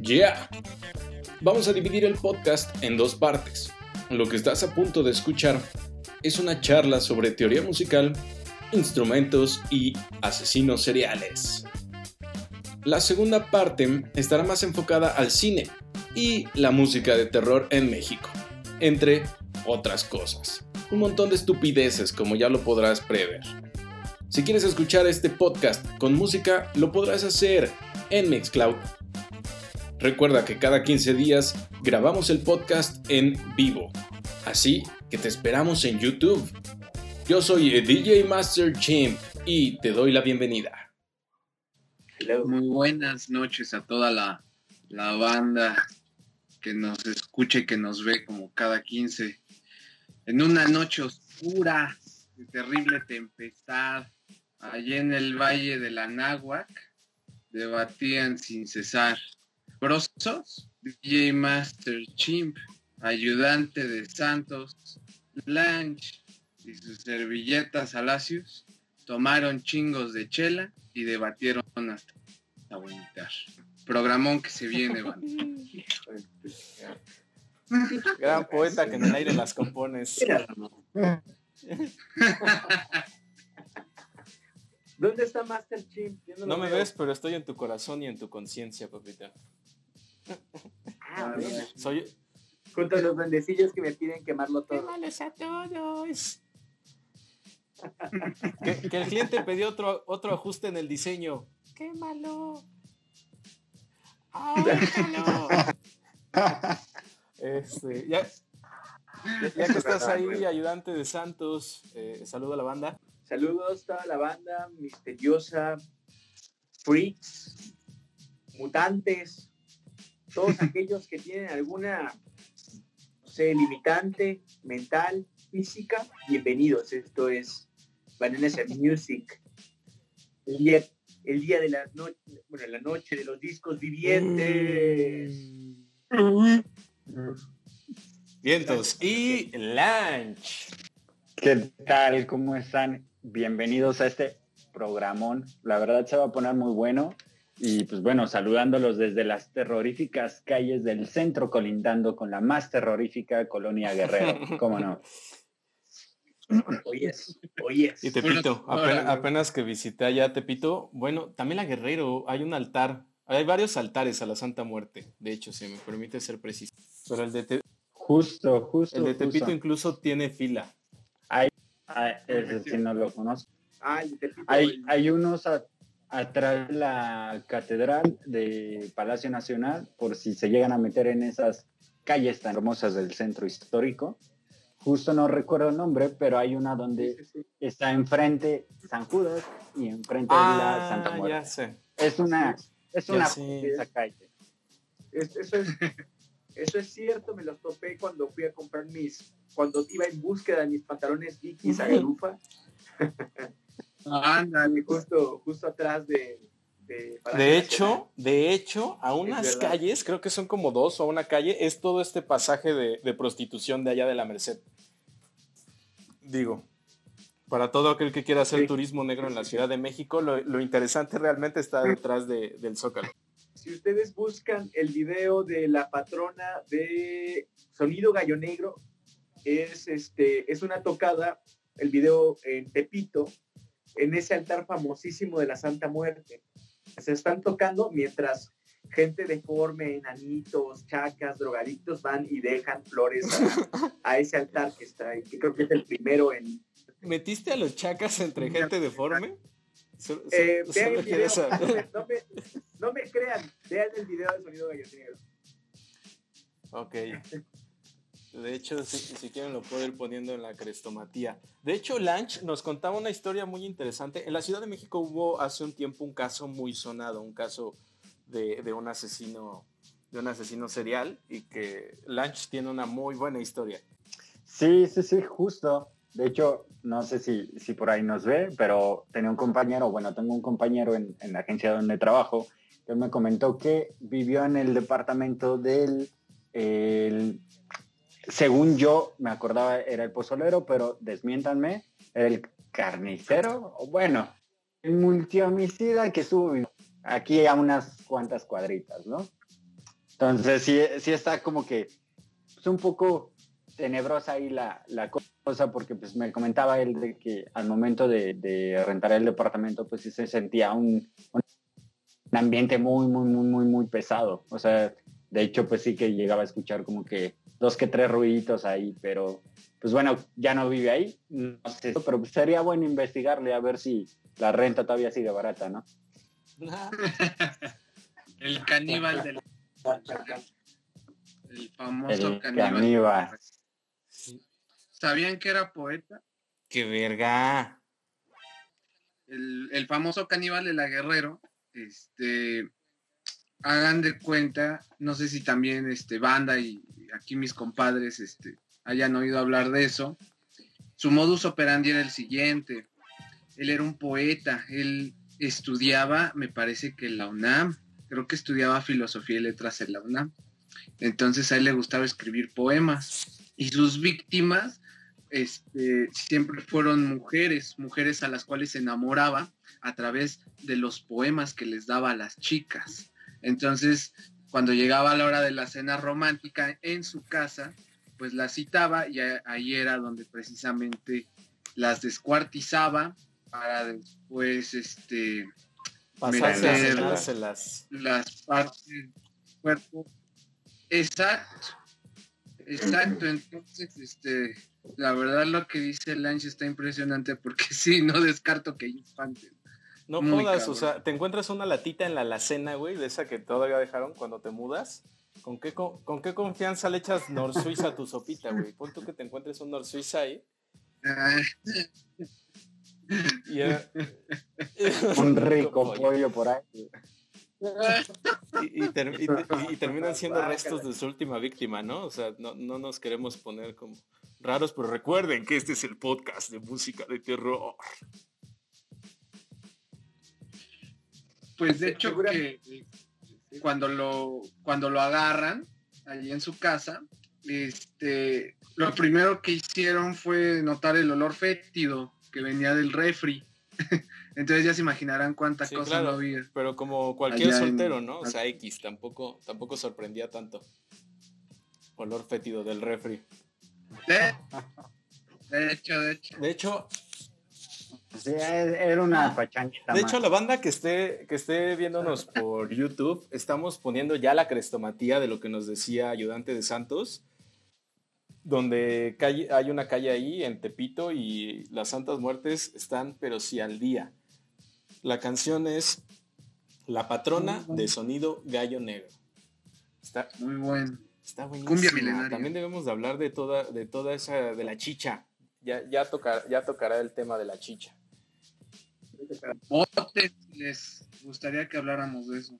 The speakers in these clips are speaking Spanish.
Yeah. Vamos a dividir el podcast en dos partes. Lo que estás a punto de escuchar es una charla sobre teoría musical, instrumentos y asesinos seriales. La segunda parte estará más enfocada al cine y la música de terror en México, entre otras cosas. Un montón de estupideces como ya lo podrás prever. Si quieres escuchar este podcast con música, lo podrás hacer en Mixcloud. Recuerda que cada 15 días grabamos el podcast en vivo, así que te esperamos en YouTube. Yo soy DJ Master Chimp y te doy la bienvenida. Muy buenas noches a toda la, la banda que nos escucha y que nos ve como cada 15. En una noche oscura, de terrible tempestad, allí en el valle de la Náhuac, debatían sin cesar. Brosos, DJ Master Chimp, ayudante de Santos, Blanche y sus servilletas Alacios tomaron chingos de chela y debatieron hasta vomitar. Programón que se viene, van. Gran poeta que en el aire las compones. ¿Dónde está Master Chimp? Yo No me veo. ves, pero estoy en tu corazón y en tu conciencia, papita. Ah, bueno. Soy. Junto a los bendecillos que me piden quemarlo todo. malos a todos! que, que el cliente pidió otro, otro ajuste en el diseño. ¡Qué malo! ¡Ahórcalo! Este, ya, ya- ya que estás ahí, ayudante de Santos, eh, saludo a la banda. Saludos a toda la banda misteriosa, freaks, mutantes, todos aquellos que tienen alguna, no sé, limitante mental, física, bienvenidos. Esto es Bananas and Music. El día, el día de la noche, bueno, la noche de los discos vivientes. Vientos y Lunch. ¿Qué tal? ¿Cómo están? Bienvenidos a este programón. La verdad se va a poner muy bueno. Y pues bueno, saludándolos desde las terroríficas calles del centro, colindando con la más terrorífica colonia Guerrero. ¿Cómo no? Oyes, oyes. Y Tepito, apenas, apenas que visité allá Tepito, bueno, también la Guerrero, hay un altar, hay varios altares a la Santa Muerte, de hecho, si me permite ser preciso. Pero el de, Te- Justo, justo. el de Tepito justo. incluso tiene fila. Ah, ese sí no lo conozco. Ah, de Hay, hay unos a- atrás de la catedral de Palacio Nacional, por si se llegan a meter en esas calles tan hermosas del centro histórico. Justo no recuerdo el nombre, pero hay una donde Sí, sí, sí. está enfrente San Judas y enfrente la Santa Ah, ya Muerte. sé. Es una, es Ya una calle. Es- eso, es, eso es cierto, me los topé cuando fui a comprar mis, cuando iba en búsqueda de mis pantalones Dickies a Garufa, Ándale, justo, justo atrás de... De, hecho, de hecho, a unas calles, creo que son como dos o una calle, es todo este pasaje de, de prostitución de allá de la Merced. Digo, para todo aquel que quiera hacer Sí. turismo negro en la Ciudad de México, lo, lo interesante realmente está detrás de- del Zócalo. Si ustedes buscan el video de la patrona de Sonido Gallo Negro, es, este, es una tocada, el video en Tepito, en ese altar famosísimo de la Santa Muerte. Se están tocando mientras gente deforme, enanitos, chacas, drogadictos van y dejan flores a, a ese altar que está ahí, que creo que es el primero en... ¿Metiste a los chacas entre gente deforme? So- so- Eh, vean el video, no me, no me- no me crean, vean el video de Sonido Gallo Negro. Ok. De hecho, si, si quieren lo puedo ir poniendo en la crestomatía. De hecho, Lanch nos contaba una historia muy interesante. En la Ciudad de México hubo hace un tiempo un caso muy sonado, un caso de, de un asesino de un asesino serial y que Lanch tiene una muy buena historia. Sí, sí, sí, justo. De hecho, no sé si, si por ahí nos ve, pero tenía un compañero, bueno, tengo un compañero en, la agencia donde trabajo, que me comentó que vivió en el departamento del, el- según yo me acordaba, era el pozolero, pero desmiéntanme, era el carnicero, o bueno, el multihomicida que viviendo aquí a unas cuantas cuadritas, ¿no? Entonces sí, sí está como que pues, un poco tenebrosa ahí la, la, cosa porque pues me comentaba él de que al momento de, de rentar el departamento pues sí se sentía un, un, ambiente muy, muy, muy, muy, muy pesado. O sea, de hecho pues sí que llegaba a escuchar como que dos que tres ruiditos ahí, pero pues bueno, ya no vive ahí, no sé, pero pues, sería bueno investigarle a ver si la renta todavía sigue barata, ¿no? el caníbal del... El famoso caníbal. ¿Sabían que era poeta? ¡Qué verga! El, el famoso caníbal de la Guerrero, este, hagan de cuenta, no sé si también este, banda y aquí mis compadres este, hayan oído hablar de eso. Su modus operandi era el siguiente. Él era un poeta, él estudiaba, me parece que en la UNAM, creo que estudiaba filosofía y letras en la UNAM. Entonces a él le gustaba escribir poemas y sus víctimas este, siempre fueron mujeres, mujeres a las cuales se enamoraba a través de los poemas que les daba a las chicas. Entonces, cuando llegaba la hora de la cena romántica en su casa, pues las citaba y ahí era donde precisamente las descuartizaba para después este meter las partes del cuerpo. Exacto. Exacto, entonces, este, la verdad lo que dice Lange está impresionante porque sí, no descarto que infantes. No jodas, o sea, te encuentras una latita en la alacena, güey, de esa que todavía dejaron cuando te mudas. ¿Con qué, con, qué confianza le echas Nor Suiza a tu sopita, güey? Pon tú que te encuentres un Nor Suiza ahí. un rico pollo por ahí. Y, y, terminan siendo restos de su última víctima, ¿no? O sea, no, no nos queremos poner como raros, pero recuerden que este es el podcast de música de terror. Pues de hecho que cuando lo, cuando lo agarran allí en su casa, este, lo primero que hicieron fue notar el olor fétido que venía del refri. Entonces ya se imaginarán cuántas cosas no había. Pero como cualquier soltero, ¿no? O sea, X, tampoco, tampoco sorprendía tanto. Olor fétido del refri. De, hecho, de hecho. De hecho, era una pachanquita. De hecho, la banda que esté, que esté viéndonos por YouTube, estamos poniendo ya la crestomatía de lo que nos decía Ayudante de Santos, donde hay una calle ahí en Tepito y las Santas Muertes están, pero sí al día. La canción es La patrona de sonido gallo negro. Está muy bueno. Está buenísima. También debemos de hablar de toda, de toda esa, de la chicha. Ya, ya, ya tocará el tema de la chicha. Voten, les gustaría que habláramos de eso.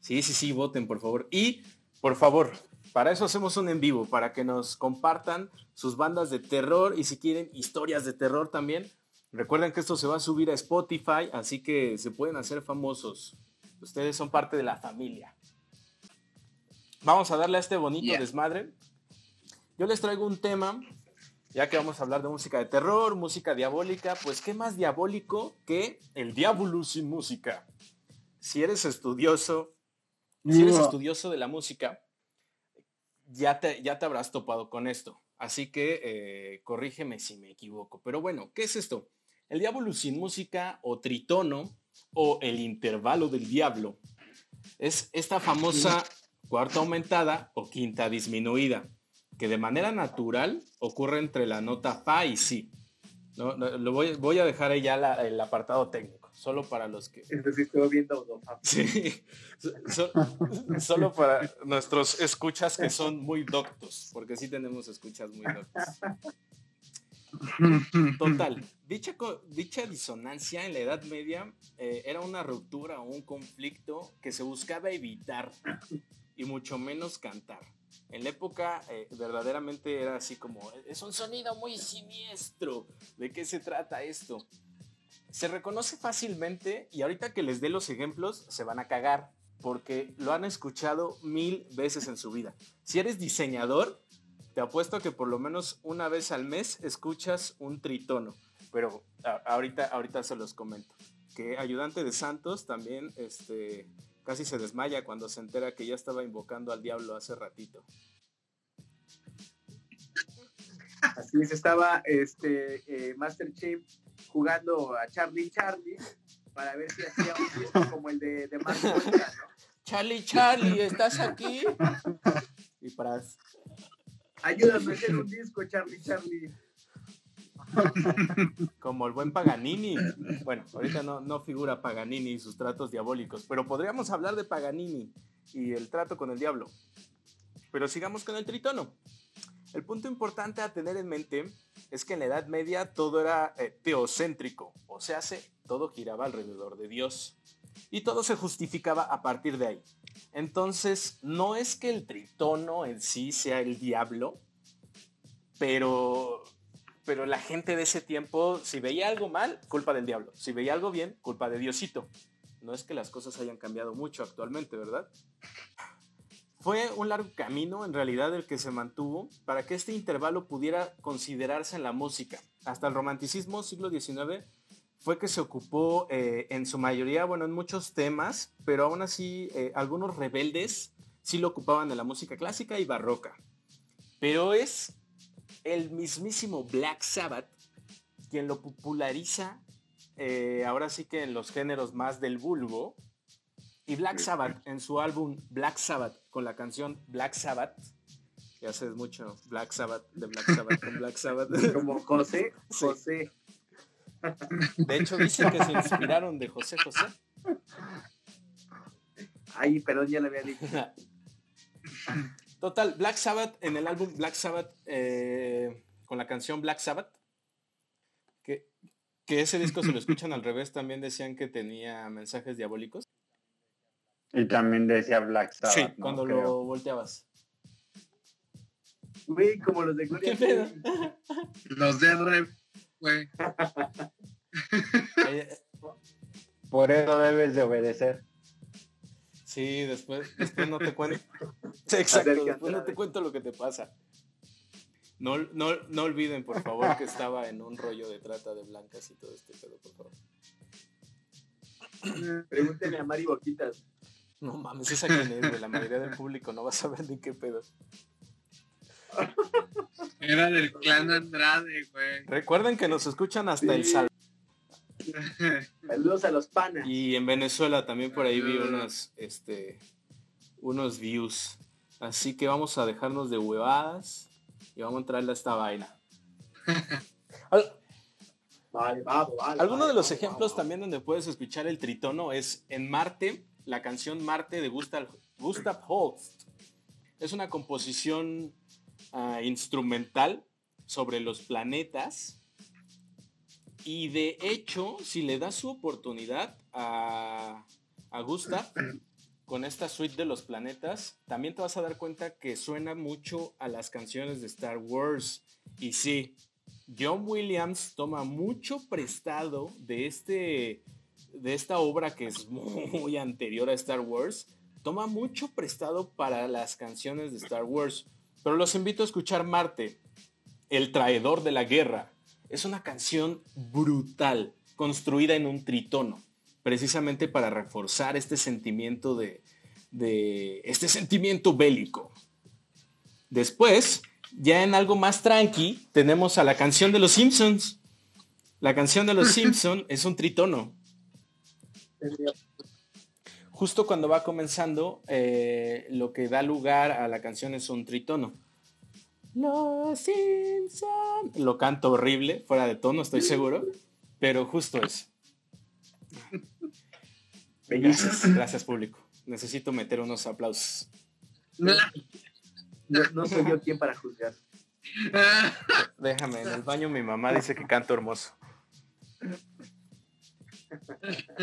Sí, sí, sí, voten, por favor. Y, por favor, para eso hacemos un en vivo, para que nos compartan sus bandas de terror y si quieren historias de terror también. Recuerden que esto se va a subir a Spotify, así que se pueden hacer famosos. Ustedes son parte de la familia. Vamos a darle a este bonito desmadre. Yo les traigo un tema ya que vamos a hablar de música de terror, música diabólica, pues qué más diabólico que el diablo sin música. Si eres estudioso, si eres estudioso de la música, ya te, ya te habrás topado con esto. Así que eh, corrígeme si me equivoco. Pero bueno, ¿qué es esto? El diablo sin música o tritono o el intervalo del diablo es esta famosa cuarta aumentada o quinta disminuida que de manera natural ocurre entre la nota fa y si. No, lo voy, voy, a dejar ahí ya el apartado técnico, solo para los que... Es decir, estoy viendo Sí, solo para nuestros escuchas que son muy doctos, porque sí tenemos escuchas muy doctos. Total, dicha, dicha disonancia en la Edad Media eh, era una ruptura o un conflicto que se buscaba evitar y mucho menos cantar. En la época eh, verdaderamente era así como, es un sonido muy siniestro. ¿De qué se trata esto? Se reconoce fácilmente y ahorita que les dé los ejemplos se van a cagar porque lo han escuchado mil veces en su vida. Si eres diseñador, te apuesto que por lo menos una vez al mes escuchas un tritono, pero ahorita, ahorita se los comento. que ayudante de Santos también este, casi se desmaya cuando se entera que ya estaba invocando al diablo hace ratito. Así es, estaba este, eh, Master Chief jugando a Charlie Charlie para ver si hacía un disco como el de, de Mark ¿no? Charlie Charlie, ¿estás aquí? y para... Ayúdame a hacer un disco, Charlie Charlie. Como el buen Paganini. Bueno, ahorita no, figura Paganini y sus tratos diabólicos, pero podríamos hablar de Paganini y el trato con el diablo. Pero sigamos con el tritono. El punto importante a tener en mente es que en la Edad Media todo era eh, teocéntrico, o sea, todo giraba alrededor de Dios y todo se justificaba a partir de ahí. Entonces, no es que el tritono en sí sea el diablo, pero, pero la gente de ese tiempo, si veía algo mal, culpa del diablo. Si veía algo bien, culpa de Diosito. No es que las cosas hayan cambiado mucho actualmente, ¿verdad? Fue un largo camino en realidad el que se mantuvo para que este intervalo pudiera considerarse en la música. Hasta el romanticismo siglo XIX fue que se ocupó eh, en su mayoría, bueno, en muchos temas, pero aún así eh, algunos rebeldes sí lo ocupaban en la música clásica y barroca. Pero es el mismísimo Black Sabbath quien lo populariza eh, ahora sí que en los géneros más del vulgo y Black Sabbath, en su álbum Black Sabbath, con la canción Black Sabbath, que hace mucho Black Sabbath, de Black Sabbath con Black Sabbath. Como José, José. De hecho, dicen que se inspiraron de José José. Ay, perdón, ya le había dicho. Total, Black Sabbath, en el álbum Black Sabbath, eh, con la canción Black Sabbath, que, que ese disco, si lo escuchan al revés, también decían que tenía mensajes diabólicos. Y también decía Black Sabbath. Sí, cuando lo volteabas. Güey, como los de Gloria. Los de Rep, güey. Por eso debes de obedecer. Sí, después, después no te cuento. exacto, después no te cuento lo que te pasa. No, no, no olviden, por favor, que estaba en un rollo de trata de blancas y todo este pedo, por favor. Pregúntenle a Mari Boquitas. No mames, esa quién es, güey. La mayoría del público no va a saber ni qué pedo. Era del clan Andrade, güey. Recuerden que nos escuchan hasta El Salvador. Saludos a los panas. Y en Venezuela también por ahí vi unos, este, unos views. Así que vamos a dejarnos de huevadas y vamos a entrarle a esta vaina. vale, vamos, vale. Alguno de los ejemplos también donde puedes escuchar el tritono es en Marte la canción Marte de Gustav, Gustav Holst. Es una composición ah, instrumental sobre los planetas. Y de hecho, si le das su oportunidad a, a Gustav con esta suite de los planetas, también te vas a dar cuenta que suena mucho a las canciones de Star Wars. Y sí, John Williams toma mucho prestado de este de esta obra que es muy anterior a Star Wars, toma mucho prestado para las canciones de Star Wars. Pero los invito a escuchar Marte, El traidor de la guerra. Es una canción brutal, construida en un tritono, precisamente para reforzar este sentimiento de, de este sentimiento bélico. Después, ya en algo más tranqui, tenemos a la canción de los Simpsons. La canción de los Simpsons es un tritono. Justo cuando va comenzando, eh, lo que da lugar a la canción es un tritono. Los Simpson. Lo canto horrible, fuera de tono, estoy seguro, pero justo es. Gracias, gracias público. Necesito meter unos aplausos. No, no soy yo quien para juzgar. Déjame, en el baño mi mamá dice que canto hermoso.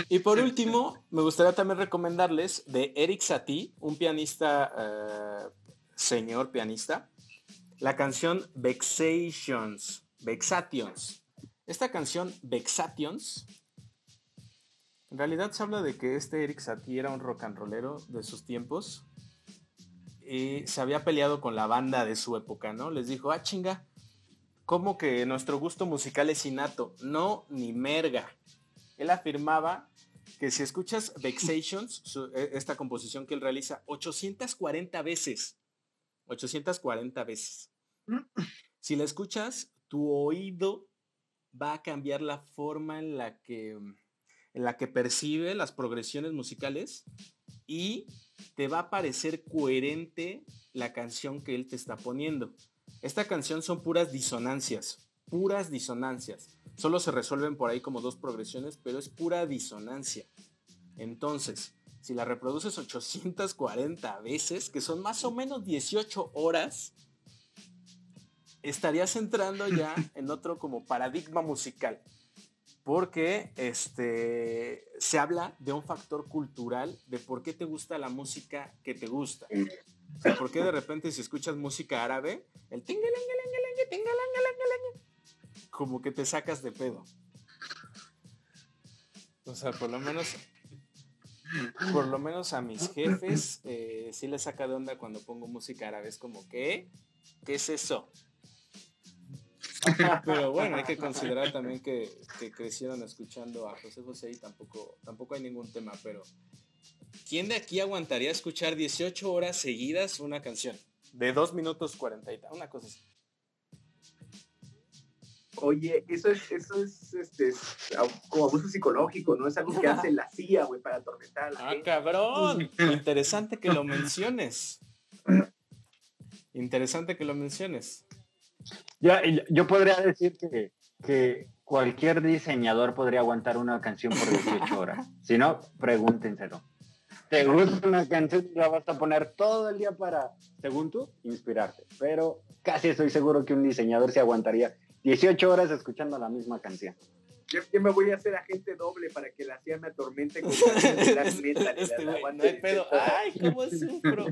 Y por último, me gustaría también recomendarles de Eric Satie, un pianista, eh, señor pianista, la canción Vexations, Vexations. Esta canción Vexations, en realidad se habla de que este Eric Satie era un rock and rollero de sus tiempos y se había peleado con la banda de su época, ¿no? Les dijo, ah, chinga, ¿cómo que nuestro gusto musical es innato? No, ni merga él afirmaba que si escuchas Vexations, e, esta composición que él realiza 840 veces, 840 veces, si la escuchas, tu oído va a cambiar la forma en la que, en la que percibe las progresiones musicales y te va a parecer coherente la canción que él te está poniendo. Esta canción son puras disonancias, puras disonancias. Solo se resuelven por ahí como dos progresiones, pero es pura disonancia. Entonces, si la reproduces 840 veces, que son más o menos 18 horas, estarías entrando ya en otro como paradigma musical. Porque este, se habla de un factor cultural de por qué te gusta la música que te gusta. O sea, por qué de repente si escuchas música árabe, el como que te sacas de pedo. O sea, por lo menos, por lo menos a mis jefes eh, sí les saca de onda cuando pongo música árabe. Es como, ¿qué? ¿Qué es eso? Pero bueno, hay que considerar también que, crecieron escuchando a José José y tampoco, tampoco hay ningún tema, pero ¿quién de aquí aguantaría escuchar 18 horas seguidas una canción? De 2 minutos 40 y tal, una cosa así. Oye, eso es, eso es, este, como abuso psicológico, ¿no? Es algo que hace la CIA, güey, para atormentar a la ah, cabrón! Interesante que lo menciones. Interesante que lo menciones. Ya, yo podría decir que, que cualquier diseñador podría aguantar una canción por 18 horas. Si no, pregúntenselo. ¿Te gusta una canción y la vas a poner todo el día para, según tú, inspirarte? Pero casi estoy seguro que un diseñador se aguantaría 18 horas escuchando la misma canción. Yo, me voy a hacer agente doble para que la CIA me atormente con la metal este no hay pedo. Ay, cómo sufro.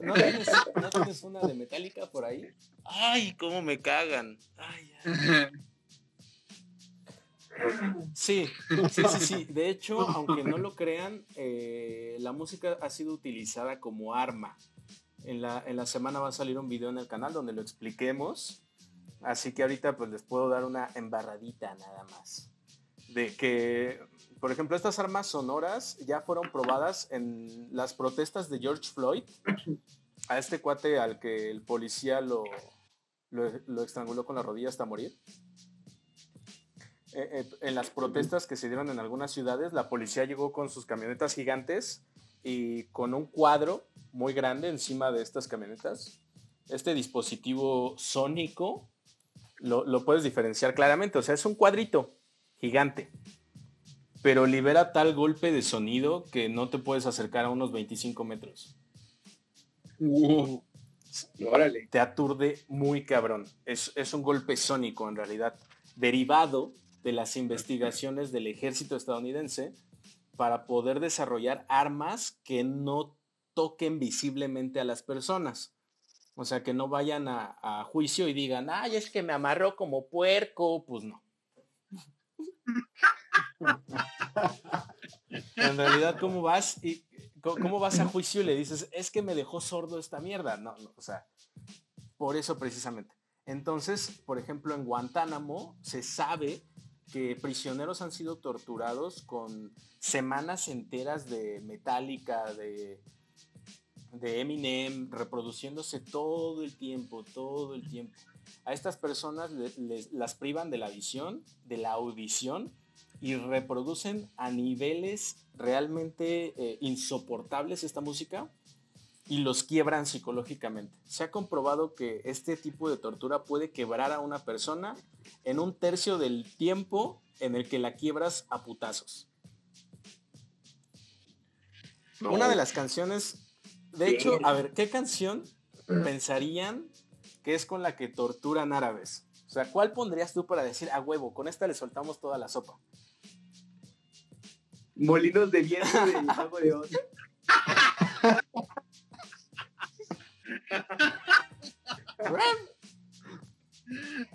¿No tienes, ¿No tienes, una de Metallica por ahí? Ay, cómo me cagan. Ay, Sí, sí, sí, sí. De hecho, aunque no lo crean, eh, la música ha sido utilizada como arma en la, en la semana va a salir un video en el canal donde lo expliquemos. Así que ahorita pues les puedo dar una embarradita nada más. De que, por ejemplo, estas armas sonoras ya fueron probadas en las protestas de George Floyd. A este cuate al que el policía lo, lo, estranguló con la rodilla hasta morir. Eh, eh, en las protestas que se dieron en algunas ciudades, la policía llegó con sus camionetas gigantes y con un cuadro muy grande encima de estas camionetas. Este dispositivo sónico lo, puedes diferenciar claramente, o sea, es un cuadrito gigante, pero libera tal golpe de sonido que no te puedes acercar a unos 25 metros. Te aturde muy cabrón. Es, es un golpe sónico en realidad, derivado de las investigaciones del ejército estadounidense para poder desarrollar armas que no toquen visiblemente a las personas. O sea, que no vayan a, juicio y digan, ay, es que me amarró como puerco. Pues no. en realidad, ¿cómo vas? Y, ¿Cómo vas a juicio y le dices, es que me dejó sordo esta mierda? No, no, o sea, por eso precisamente. Entonces, por ejemplo, en Guantánamo se sabe que prisioneros han sido torturados con semanas enteras de metálica, de, de Eminem, reproduciéndose todo el tiempo, todo el tiempo. A estas personas les, las privan de la visión, de la audición y reproducen a niveles realmente eh, insoportables esta música y los quiebran psicológicamente. Se ha comprobado que este tipo de tortura puede quebrar a una persona en un tercio del tiempo en el que la quiebras a putazos. Una de las canciones, de hecho, a ver, ¿qué canción pensarían que es con la que torturan árabes? O sea, ¿cuál pondrías tú para decir a huevo? Con esta le soltamos toda la sopa. Molinos de viento del Mago de Oz.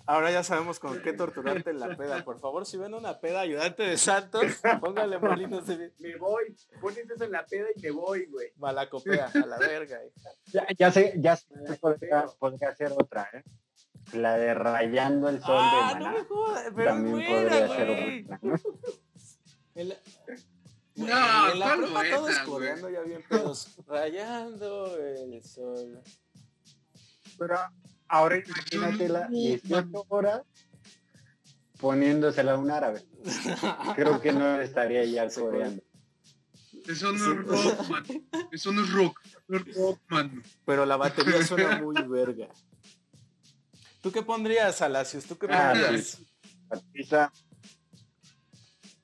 Ahora ya sabemos con qué torturarte en la peda. Por favor, si ven una peda ayudante de Santos, póngale molinos de Me voy, pones eso en la peda y me voy, güey. Malacopea, a la verga. Ya, ya sé, ya sé, podría, podría hacer otra, ¿eh? la de Rayando el Sol de Ah, no Maná. me jodas, pero También podría ser buena, ¿no? En la- No, en la ¿cuál prepa buena, todos coreando ya bien pedos. Rayando el sol. Pero ahora imagínatela 18 horas poniéndosela a un árabe. Creo que no estaría ya coreando. Eso no es rock, man. Eso no es rock. No es rock, man. Pero la batería suena muy verga. ¿Tú qué pondrías, Alacios? ¿Tú qué Ah, pondrías?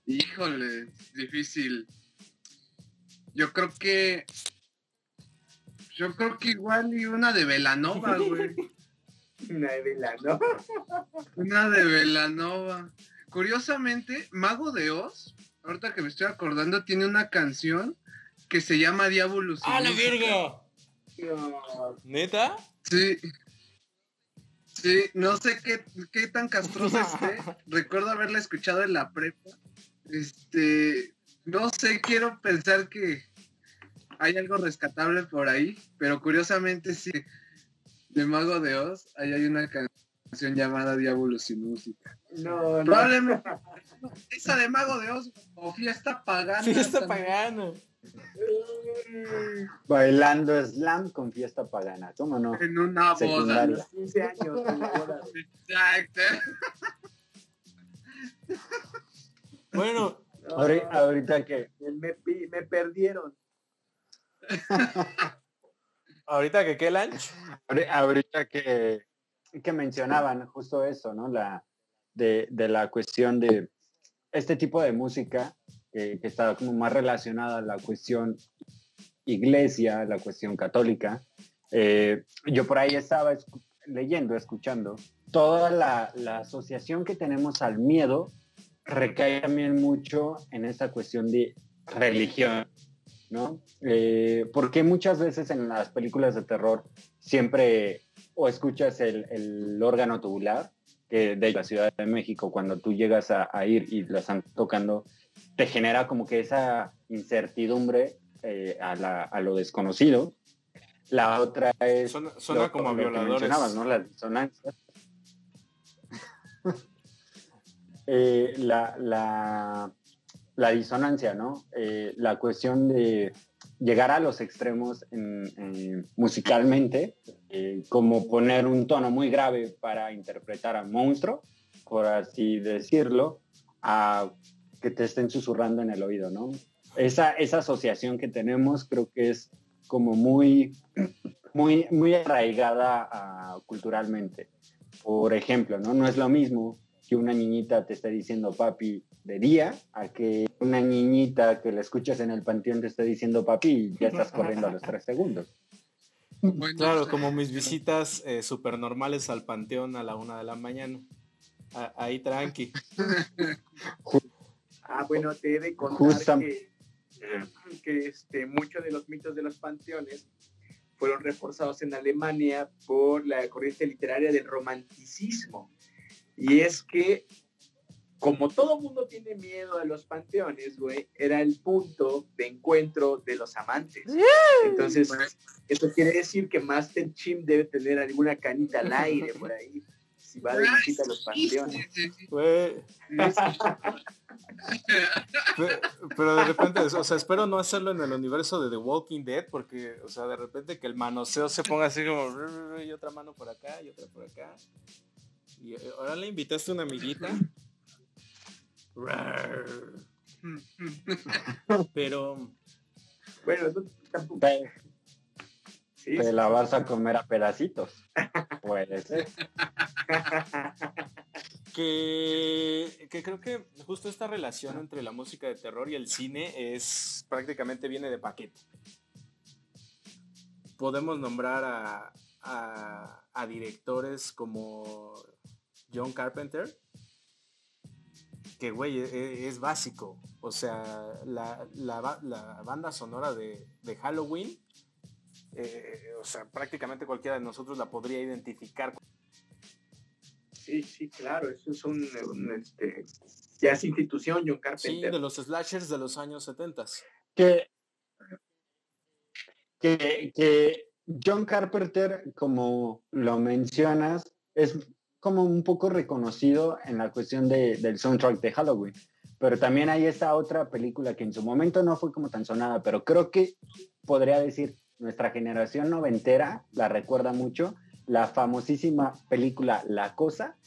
Híjole, difícil. Yo creo que. Yo creo que igual y una de Velanova, güey. Una de vela, ¿no? Una de Velanova. Curiosamente, Mago de Oz, ahorita que me estoy acordando, tiene una canción que se llama Diablo ¡Ah, la verga! No. ¿Neta? Sí. Sí, no sé qué, qué tan castrosa esté. Recuerdo haberla escuchado en la prepa. Este, no sé, quiero pensar que hay algo rescatable por ahí, pero curiosamente sí, de Mago de Oz, ahí hay una canción llamada Diablo sin música. No, no. Probablemente esa de Mago de Oz o Fiesta Pagana. Fiesta también. pagana. bailando slam con fiesta pagana. ¿Cómo no? En una boda. Secundaria. los 15 años en la boda. Exacto. Bueno, No, Ahori- Ahorita que me, me perdieron. ahorita que qué lunch. Ahori- Ahorita que, que mencionaban justo eso, ¿no? La, de, de la cuestión de este tipo de música que, que está como más relacionada a la cuestión iglesia, la cuestión católica. Eh, yo por ahí estaba escu- leyendo, escuchando, toda la, la asociación que tenemos al miedo recae también mucho en esta cuestión de religión, ¿no? Eh, porque muchas veces en las películas de terror siempre o escuchas el, el órgano tubular, que de la Ciudad de México, cuando tú llegas a, a ir y lo están tocando, te genera como que esa incertidumbre eh, a, la- a lo desconocido. La otra es... Suena, suena lo- como lo que violadores. mencionabas, ¿no? Las disonancias. Eh, la, la, la disonancia, ¿no? Eh, la cuestión de llegar a los extremos en- en- musicalmente, eh, como poner un tono muy grave para interpretar a monstruo, por así decirlo, a que te estén susurrando en el oído, ¿no? Esa, esa asociación que tenemos creo que es como muy, muy, muy arraigada ah, culturalmente. Por ejemplo, ¿no? No es lo mismo que una niñita te esté diciendo papi de día a que una niñita que la escuchas en el panteón te esté diciendo papi y ya estás corriendo a los tres segundos. Bueno, Claro, como mis visitas eh, super normales al panteón a la una de la mañana. A- ahí tranqui. Ah, bueno, te he de contar Justam- que, que este, muchos de los mitos de los panteones fueron reforzados en Alemania por la corriente literaria del romanticismo. Y es que, como todo mundo tiene miedo a los panteones, güey, era el punto de encuentro de los amantes. Entonces, eso quiere decir que Master Chim debe tener alguna canita al aire por ahí, si va de visita a los panteones. Güey, pe- pero de repente, o sea, espero no hacerlo en el universo de The Walking Dead, porque, o sea, de repente que el manoseo se ponga así como, y otra mano por acá, y otra por acá. Y eh, ahora le invitaste a una amiguita. Pero, Bueno, tú tampoco. Te, Sí, te la vas a comer a pedacitos. Puede ser. que, que creo que justo esta relación entre la música de terror y el cine es prácticamente viene de paquete. Podemos nombrar a, a- a directores como John Carpenter, que güey, e- e- es, básico. O sea, la, la ba- la banda sonora de, de Halloween, eh, o sea, prácticamente cualquiera de nosotros la podría identificar Sí, sí, claro, eso es un, un, este, ya es institución, John Sí, Carpenter. de los slashers de los años 70. que, que, que John Carpenter, como lo mencionas, es como un poco reconocido en la cuestión de, del soundtrack de Halloween. Pero también hay esta otra película que en su momento no fue como tan sonada, pero creo que podría decir nuestra generación noventera la recuerda mucho, la famosísima película La Cosa,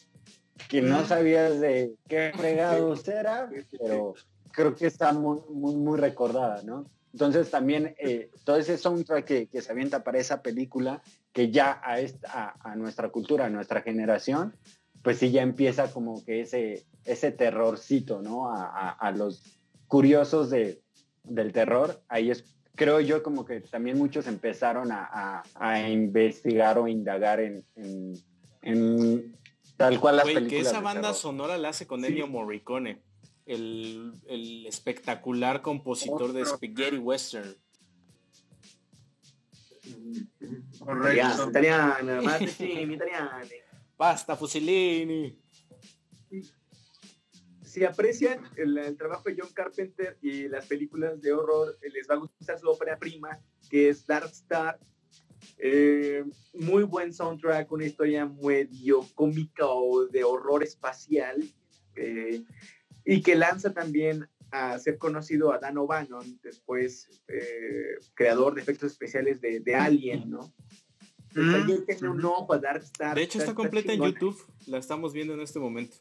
que no sabías de qué fregados era, pero creo que está muy, muy, muy recordada, ¿no? Entonces también eh, todo ese soundtrack que, que, se avienta para esa película, que ya a, esta, a, nuestra cultura, a nuestra generación, pues sí ya empieza como que ese, ese terrorcito, ¿no? A, a los curiosos de, del terror, ahí es, creo yo como que también muchos empezaron a, investigar o indagar en, en, tal cual las películas. que esa banda sonora la hace con Ennio Morricone el, el espectacular compositor de Spaghetti Western. Correcto. Italiano, italiano. Basta, Fusilini. Si aprecian el, trabajo de John Carpenter y las películas de horror, les va a gustar su ópera prima, que es Dark Star. Eh, muy buen soundtrack, una historia medio cómica o de horror espacial. Eh, y que lanza también a ser conocido a Dan O'Bannon, después eh, creador de efectos especiales de, de Alien, ¿no? Mm. un ojo a Dark Star. De hecho, está, completa en YouTube, la estamos viendo en este momento.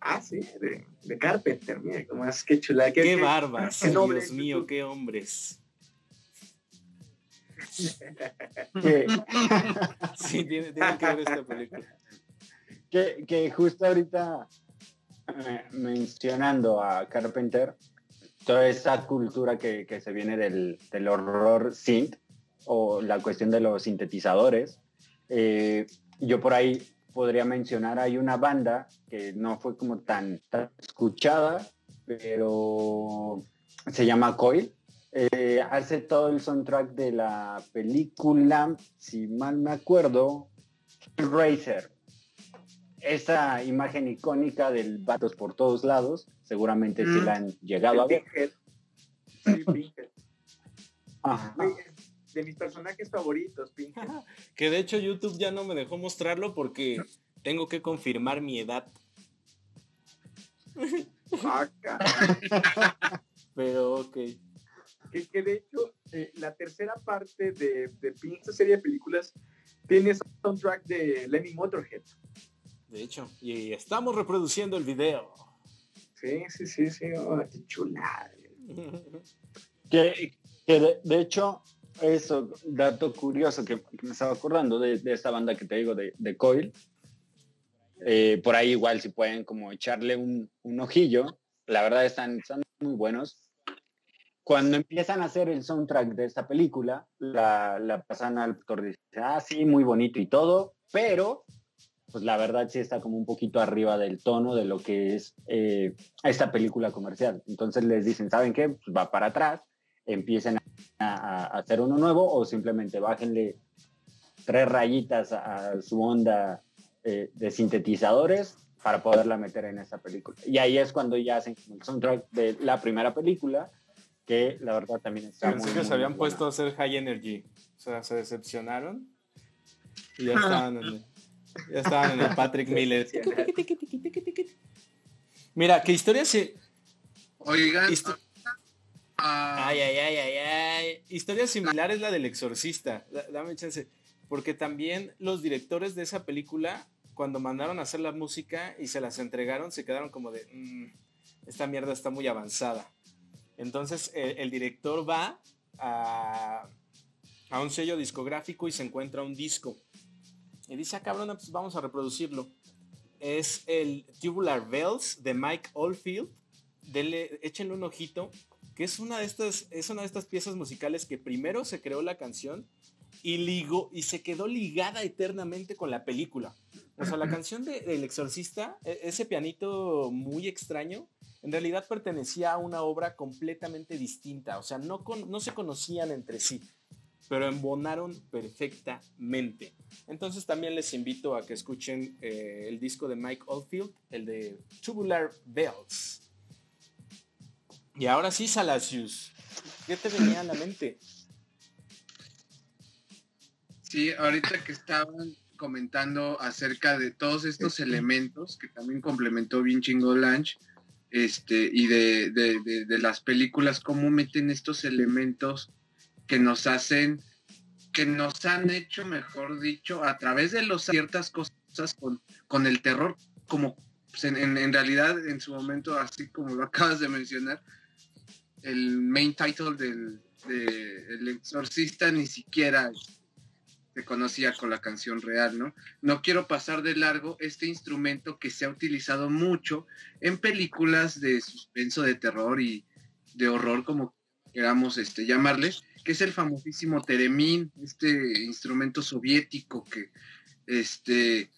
Ah, sí, de, de Carpenter, mira, como es que chula. Qué, qué barbas, Dios mío, qué hombres. sí, tienen tiene que ver esta película que, justo ahorita mencionando a Carpenter, toda esa cultura que, se viene del, horror synth o la cuestión de los sintetizadores, eh, yo por ahí podría mencionar, hay una banda que no fue como tan, escuchada, pero se llama Coil. Eh, hace todo el soundtrack de la película, si mal me acuerdo, Racer esa imagen icónica del Vatos por todos lados, seguramente sí la han llegado a ver. Sí, De mis personajes favoritos, Pinhead. que de hecho YouTube ya no me dejó mostrarlo porque tengo que confirmar mi edad. Ah, Pero ok. Que, que de hecho, eh, la tercera parte de, de esta serie de películas tiene soundtrack de Lenny Motorhead. De hecho, y estamos reproduciendo el video. Sí, sí, sí, sí, oh, qué chulada. que, que de, hecho, eso, dato curioso que, me estaba acordando de, de, esta banda que te digo, de, de Coil. Eh, por ahí igual si pueden como echarle un, un ojillo, la verdad están, están muy buenos. Cuando empiezan a hacer el soundtrack de esta película, la, la pasan al actor dice, ah, sí, muy bonito y todo, pero pues la verdad sí está como un poquito arriba del tono de lo que es eh, esta película comercial. Entonces les dicen, ¿saben qué? Pues va para atrás, empiecen a, hacer uno nuevo o simplemente bájenle tres rayitas a, su onda eh, de sintetizadores para poderla meter en esa película. Y ahí es cuando ya hacen el soundtrack de la primera película, que la verdad también está muy, que se habían puesto a hacer High Energy. O sea, se decepcionaron y ya estaban. Ya estaban en el Patrick Miller. Mira, qué historia se. Oigan. Ah. Ay, ay, ay, ay, ay. Historia similar es la del exorcista. Dame chance. Porque también los directores de esa película, cuando mandaron a hacer la música y se las entregaron, se quedaron como de. Mm, esta mierda está muy avanzada. Entonces el, director va a, a un sello discográfico y se encuentra un disco y dice, ah, cabrón, pues vamos a reproducirlo. Es el Tubular Bells de Mike Oldfield. Dele, échenle un ojito, que es una, de estas, es una de estas piezas musicales que primero se creó la canción y, ligó, y se quedó ligada eternamente con la película. O sea, la canción de El Exorcista, e, ese pianito muy extraño, en realidad pertenecía a una obra completamente distinta. O sea, no, no se conocían entre sí pero embonaron perfectamente. Entonces también les invito a que escuchen eh, el disco de Mike Oldfield, el de Tubular Bells. Y ahora sí, Salasius, ¿qué te venía a la mente? Sí, ahorita que estaban comentando acerca de todos estos elementos que también complementó bien chingo Lange, este, y de, de, las películas, cómo meten estos elementos que nos hacen, que nos han hecho, mejor dicho, a través de los, ciertas cosas con, con el terror, como pues, en, en, realidad en su momento, así como lo acabas de mencionar, el main title del de Exorcista ni siquiera se conocía con la canción real, ¿no? No quiero pasar de largo este instrumento que se ha utilizado mucho en películas de suspenso, de terror y de horror, como queramos este, llamarle, que es el famosísimo teremín, este instrumento soviético que este,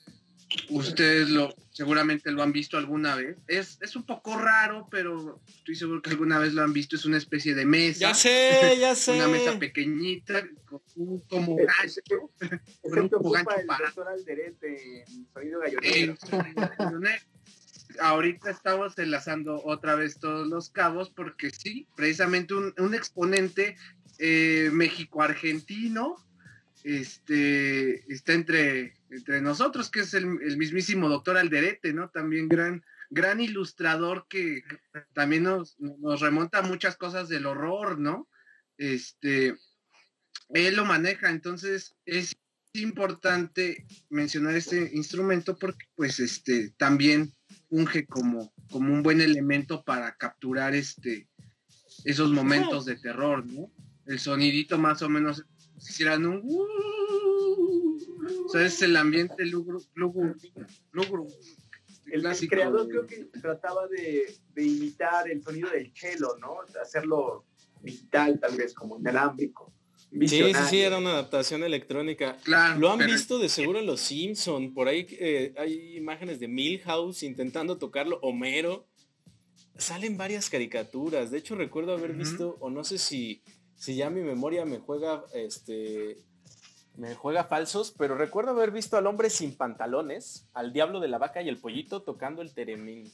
ustedes lo seguramente lo han visto alguna vez. Es, es un poco raro, pero estoy seguro que alguna vez lo han visto. Es una especie de mesa. Ya sé, ya sé. Una mesa pequeñita, como gancho, con un gancho para. sonido Ahorita estamos enlazando otra vez todos los cabos porque sí, precisamente un, exponente eh, México-argentino este, está entre, entre nosotros, que es el, mismísimo doctor Alderete, ¿no? También gran, gran ilustrador que también nos, nos remonta a muchas cosas del horror, ¿no? Este, él lo maneja, entonces es importante mencionar este instrumento porque pues este también funge como, como un buen elemento para capturar este esos momentos de terror, ¿no? El sonidito más o menos hicieran un... o sea, es el ambiente lúgubre. El, el, creador creo que trataba de, de, imitar el sonido del cello, ¿no? Hacerlo digital, tal vez, como inalámbrico. Sí, sí, sí, era una adaptación electrónica. Claro, Lo han visto de seguro en Los Simpson. Por ahí eh, hay imágenes de Milhouse intentando tocarlo, Homero. Salen varias caricaturas. De hecho, recuerdo haber visto, o no sé si si ya mi memoria me juega, este, me juega falsos, pero recuerdo haber visto al hombre sin pantalones, al diablo de la vaca y el pollito tocando el teremín.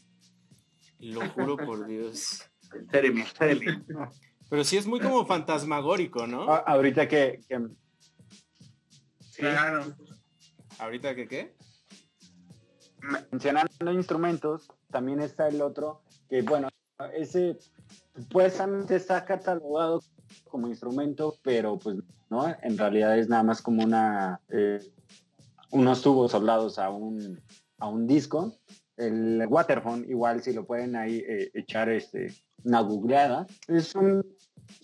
Lo juro por Dios. El teremín, teremín. Pero sí es muy como fantasmagórico, ¿no? Ah, ahorita que, Claro. ¿Ahorita que qué? Mencionando instrumentos, también está el otro, que bueno, ese supuestamente está catalogado como instrumento, pero pues no, en realidad es nada más como una, eh, unos tubos soldados a un, a un disco. El Waterphone, igual si lo pueden ahí eh, echar este, una googleada, es un,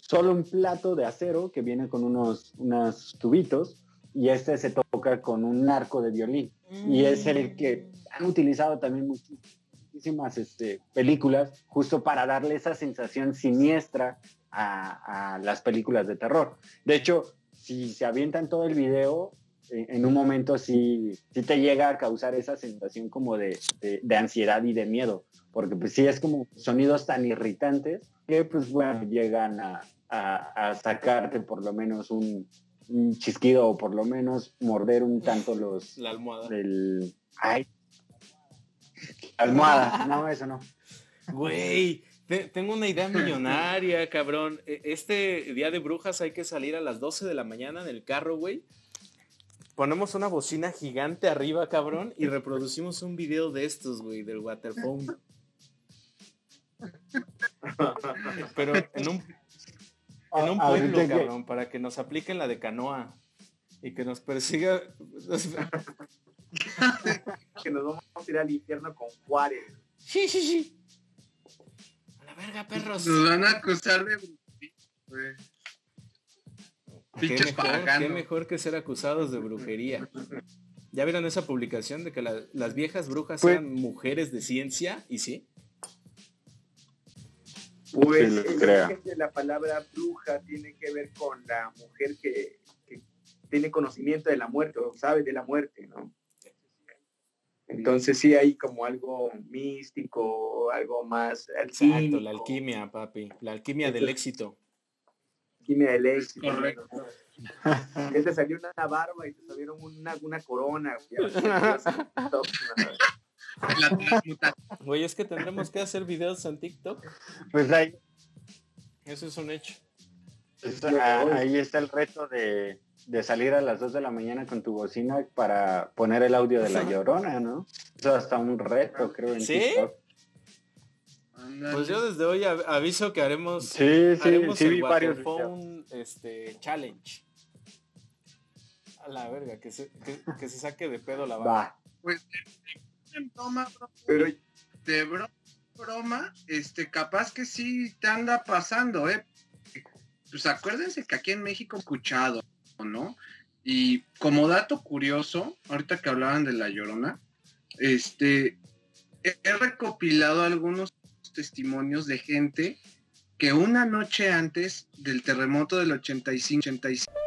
solo un plato de acero que viene con unos, unos tubitos y este se toca con un arco de violín. Y es el que han utilizado también muchísimas este, películas justo para darle esa sensación siniestra a, las películas de terror. De hecho, si se avientan todo el video, en, un momento sí, sí, te llega a causar esa sensación como de, de, ansiedad y de miedo, porque pues sí es como sonidos tan irritantes que pues bueno, llegan a, a, sacarte por lo menos un, un, chisquido o por lo menos morder un tanto los... La almohada. El, ay, almohada, no, eso no. Güey, tengo una idea millonaria, cabrón. E, este día de brujas hay que salir a las 12 de la mañana en el carro, güey. Ponemos una bocina gigante arriba, cabrón, y reproducimos un video de estos, güey, del waterphone. Pero en un, en un pueblo, cabrón, para que nos apliquen la de canoa y que nos persiga. que nos vamos a ir al infierno con Juárez. Sí, sí, sí verga, perros. Nos van a acusar de ¿Qué mejor, qué mejor que ser acusados de brujería. ¿Ya vieron esa publicación de que las viejas brujas pues, eran mujeres de ciencia? ¿Y sí? Pues la palabra bruja tiene que ver con la mujer que, que tiene conocimiento de la muerte o sabe de la muerte, ¿no? Entonces sí hay como algo místico, algo más Exacto, la alquimia, papi, la alquimia del éxito. Alquimia del éxito. Correcto. Que te salió una barba y te salieron una, una corona. Güey, es que tendremos que hacer videos en TikTok. Pues ahí. Eso es un hecho. ahí está el reto de, de salir a las 2 de la mañana con tu bocina para poner el audio de la llorona, ¿no? Eso hasta un reto, creo, en ¿Sí? TikTok. Pues yo desde hoy av- aviso que haremos, Sí, sí, haremos sí, el vi varios Waterphone, este, challenge. A la verga, que se, que, que se saque de pedo la banda. Va. Pues en broma, bro, Pero de bro- broma, este, capaz que sí te anda pasando, ¿eh? Pues acuérdense que aquí en México he escuchado, ¿no? Y como dato curioso, ahorita que hablaban de La Llorona, este, he recopilado algunos testimonios de gente que una noche antes del terremoto del 85, 85